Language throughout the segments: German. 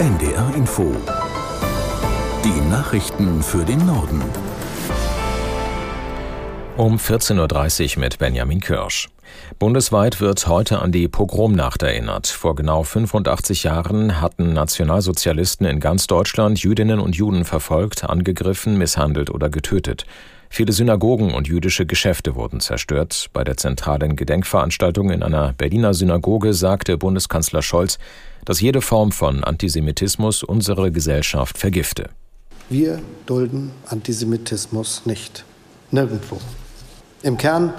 NDR Info. Die Nachrichten für den Norden. Um 14.30 Uhr mit Benjamin Kirsch. Bundesweit wird heute an die Pogromnacht erinnert. Vor genau 85 Jahren hatten Nationalsozialisten in ganz Deutschland Jüdinnen und Juden verfolgt, angegriffen, misshandelt oder getötet. Viele Synagogen und jüdische Geschäfte wurden zerstört. Bei der zentralen Gedenkveranstaltung in einer Berliner Synagoge sagte Bundeskanzler Scholz, dass jede Form von Antisemitismus unsere Gesellschaft vergifte. Wir dulden Antisemitismus nicht. Nirgendwo. Im Kern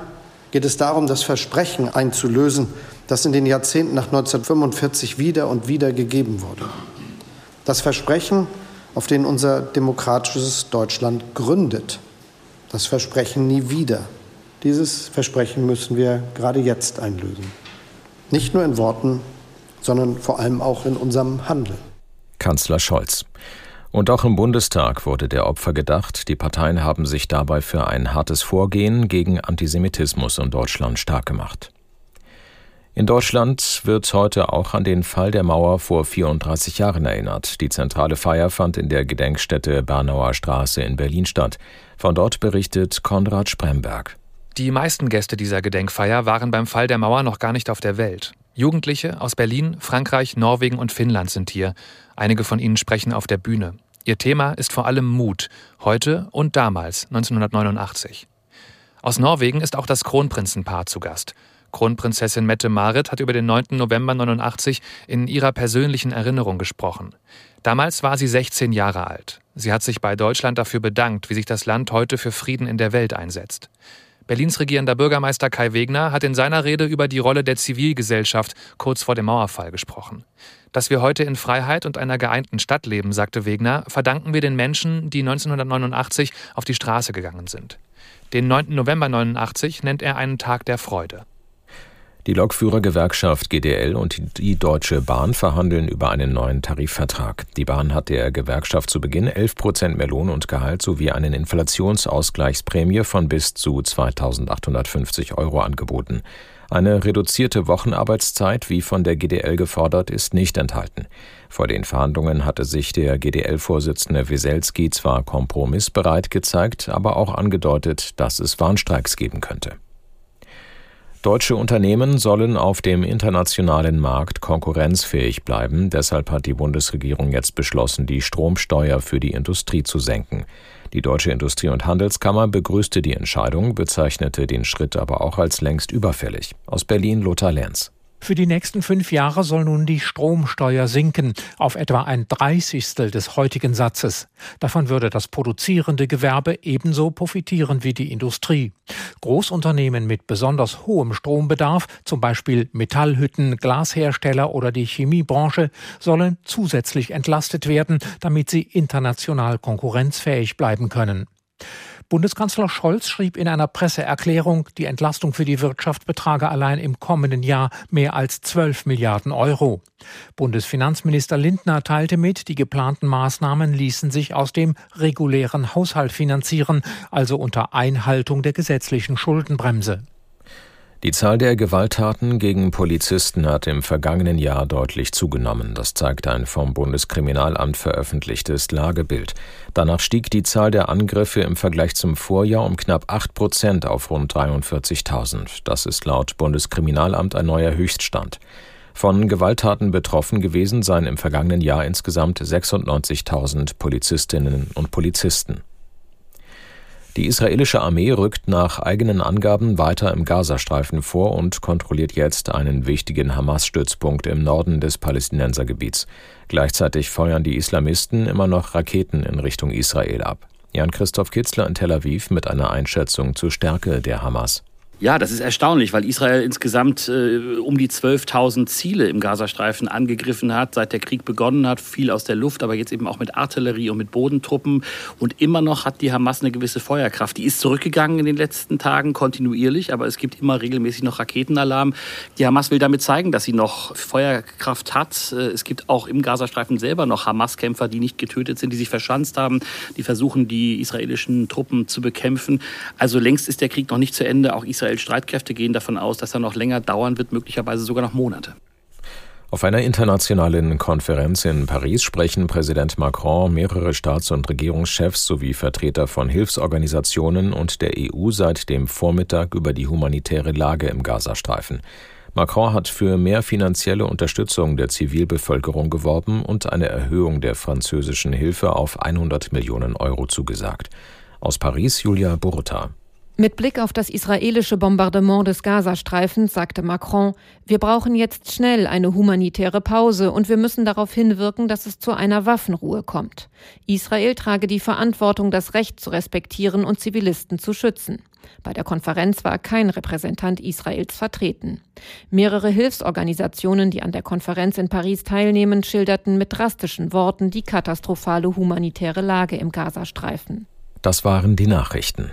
geht es darum, das Versprechen einzulösen, das in den Jahrzehnten nach 1945 wieder und wieder gegeben wurde. Das Versprechen, auf dem unser demokratisches Deutschland gründet das Versprechen nie wieder. Dieses Versprechen müssen wir gerade jetzt einlösen. Nicht nur in Worten, sondern vor allem auch in unserem Handeln. Kanzler Scholz. Und auch im Bundestag wurde der Opfer gedacht. Die Parteien haben sich dabei für ein hartes Vorgehen gegen Antisemitismus in Deutschland stark gemacht. In Deutschland wird heute auch an den Fall der Mauer vor 34 Jahren erinnert. Die zentrale Feier fand in der Gedenkstätte Bernauer Straße in Berlin statt. Von dort berichtet Konrad Spremberg. Die meisten Gäste dieser Gedenkfeier waren beim Fall der Mauer noch gar nicht auf der Welt. Jugendliche aus Berlin, Frankreich, Norwegen und Finnland sind hier. Einige von ihnen sprechen auf der Bühne. Ihr Thema ist vor allem Mut, heute und damals, 1989. Aus Norwegen ist auch das Kronprinzenpaar zu Gast. Kronprinzessin Mette Marit hat über den 9. November 89 in ihrer persönlichen Erinnerung gesprochen. Damals war sie 16 Jahre alt. Sie hat sich bei Deutschland dafür bedankt, wie sich das Land heute für Frieden in der Welt einsetzt. Berlins regierender Bürgermeister Kai Wegner hat in seiner Rede über die Rolle der Zivilgesellschaft kurz vor dem Mauerfall gesprochen. Dass wir heute in Freiheit und einer geeinten Stadt leben, sagte Wegner, verdanken wir den Menschen, die 1989 auf die Straße gegangen sind. Den 9. November 89 nennt er einen Tag der Freude. Die Lokführergewerkschaft GDL und die Deutsche Bahn verhandeln über einen neuen Tarifvertrag. Die Bahn hat der Gewerkschaft zu Beginn 11 Prozent mehr Lohn und Gehalt sowie eine Inflationsausgleichsprämie von bis zu 2850 Euro angeboten. Eine reduzierte Wochenarbeitszeit, wie von der GDL gefordert, ist nicht enthalten. Vor den Verhandlungen hatte sich der GDL-Vorsitzende Weselski zwar kompromissbereit gezeigt, aber auch angedeutet, dass es Warnstreiks geben könnte. Deutsche Unternehmen sollen auf dem internationalen Markt konkurrenzfähig bleiben. Deshalb hat die Bundesregierung jetzt beschlossen, die Stromsteuer für die Industrie zu senken. Die Deutsche Industrie- und Handelskammer begrüßte die Entscheidung, bezeichnete den Schritt aber auch als längst überfällig. Aus Berlin Lothar Lenz. Für die nächsten fünf Jahre soll nun die Stromsteuer sinken auf etwa ein Dreißigstel des heutigen Satzes. Davon würde das produzierende Gewerbe ebenso profitieren wie die Industrie. Großunternehmen mit besonders hohem Strombedarf, zum Beispiel Metallhütten, Glashersteller oder die Chemiebranche, sollen zusätzlich entlastet werden, damit sie international konkurrenzfähig bleiben können. Bundeskanzler Scholz schrieb in einer Presseerklärung, die Entlastung für die Wirtschaft betrage allein im kommenden Jahr mehr als 12 Milliarden Euro. Bundesfinanzminister Lindner teilte mit, die geplanten Maßnahmen ließen sich aus dem regulären Haushalt finanzieren, also unter Einhaltung der gesetzlichen Schuldenbremse. Die Zahl der Gewalttaten gegen Polizisten hat im vergangenen Jahr deutlich zugenommen. Das zeigt ein vom Bundeskriminalamt veröffentlichtes Lagebild. Danach stieg die Zahl der Angriffe im Vergleich zum Vorjahr um knapp acht Prozent auf rund 43.000. Das ist laut Bundeskriminalamt ein neuer Höchststand. Von Gewalttaten betroffen gewesen seien im vergangenen Jahr insgesamt 96.000 Polizistinnen und Polizisten. Die israelische Armee rückt nach eigenen Angaben weiter im Gazastreifen vor und kontrolliert jetzt einen wichtigen Hamas-Stützpunkt im Norden des Palästinensergebiets. Gleichzeitig feuern die Islamisten immer noch Raketen in Richtung Israel ab. Jan-Christoph Kitzler in Tel Aviv mit einer Einschätzung zur Stärke der Hamas. Ja, das ist erstaunlich, weil Israel insgesamt äh, um die 12.000 Ziele im Gazastreifen angegriffen hat, seit der Krieg begonnen hat. Viel aus der Luft, aber jetzt eben auch mit Artillerie und mit Bodentruppen. Und immer noch hat die Hamas eine gewisse Feuerkraft. Die ist zurückgegangen in den letzten Tagen kontinuierlich, aber es gibt immer regelmäßig noch Raketenalarm. Die Hamas will damit zeigen, dass sie noch Feuerkraft hat. Äh, es gibt auch im Gazastreifen selber noch Hamas-Kämpfer, die nicht getötet sind, die sich verschanzt haben, die versuchen, die israelischen Truppen zu bekämpfen. Also längst ist der Krieg noch nicht zu Ende. Auch Israel Streitkräfte gehen davon aus, dass er noch länger dauern wird, möglicherweise sogar noch Monate. Auf einer internationalen Konferenz in Paris sprechen Präsident Macron, mehrere Staats- und Regierungschefs sowie Vertreter von Hilfsorganisationen und der EU seit dem Vormittag über die humanitäre Lage im Gazastreifen. Macron hat für mehr finanzielle Unterstützung der Zivilbevölkerung geworben und eine Erhöhung der französischen Hilfe auf 100 Millionen Euro zugesagt. Aus Paris Julia Burta. Mit Blick auf das israelische Bombardement des Gazastreifens sagte Macron, wir brauchen jetzt schnell eine humanitäre Pause und wir müssen darauf hinwirken, dass es zu einer Waffenruhe kommt. Israel trage die Verantwortung, das Recht zu respektieren und Zivilisten zu schützen. Bei der Konferenz war kein Repräsentant Israels vertreten. Mehrere Hilfsorganisationen, die an der Konferenz in Paris teilnehmen, schilderten mit drastischen Worten die katastrophale humanitäre Lage im Gazastreifen. Das waren die Nachrichten.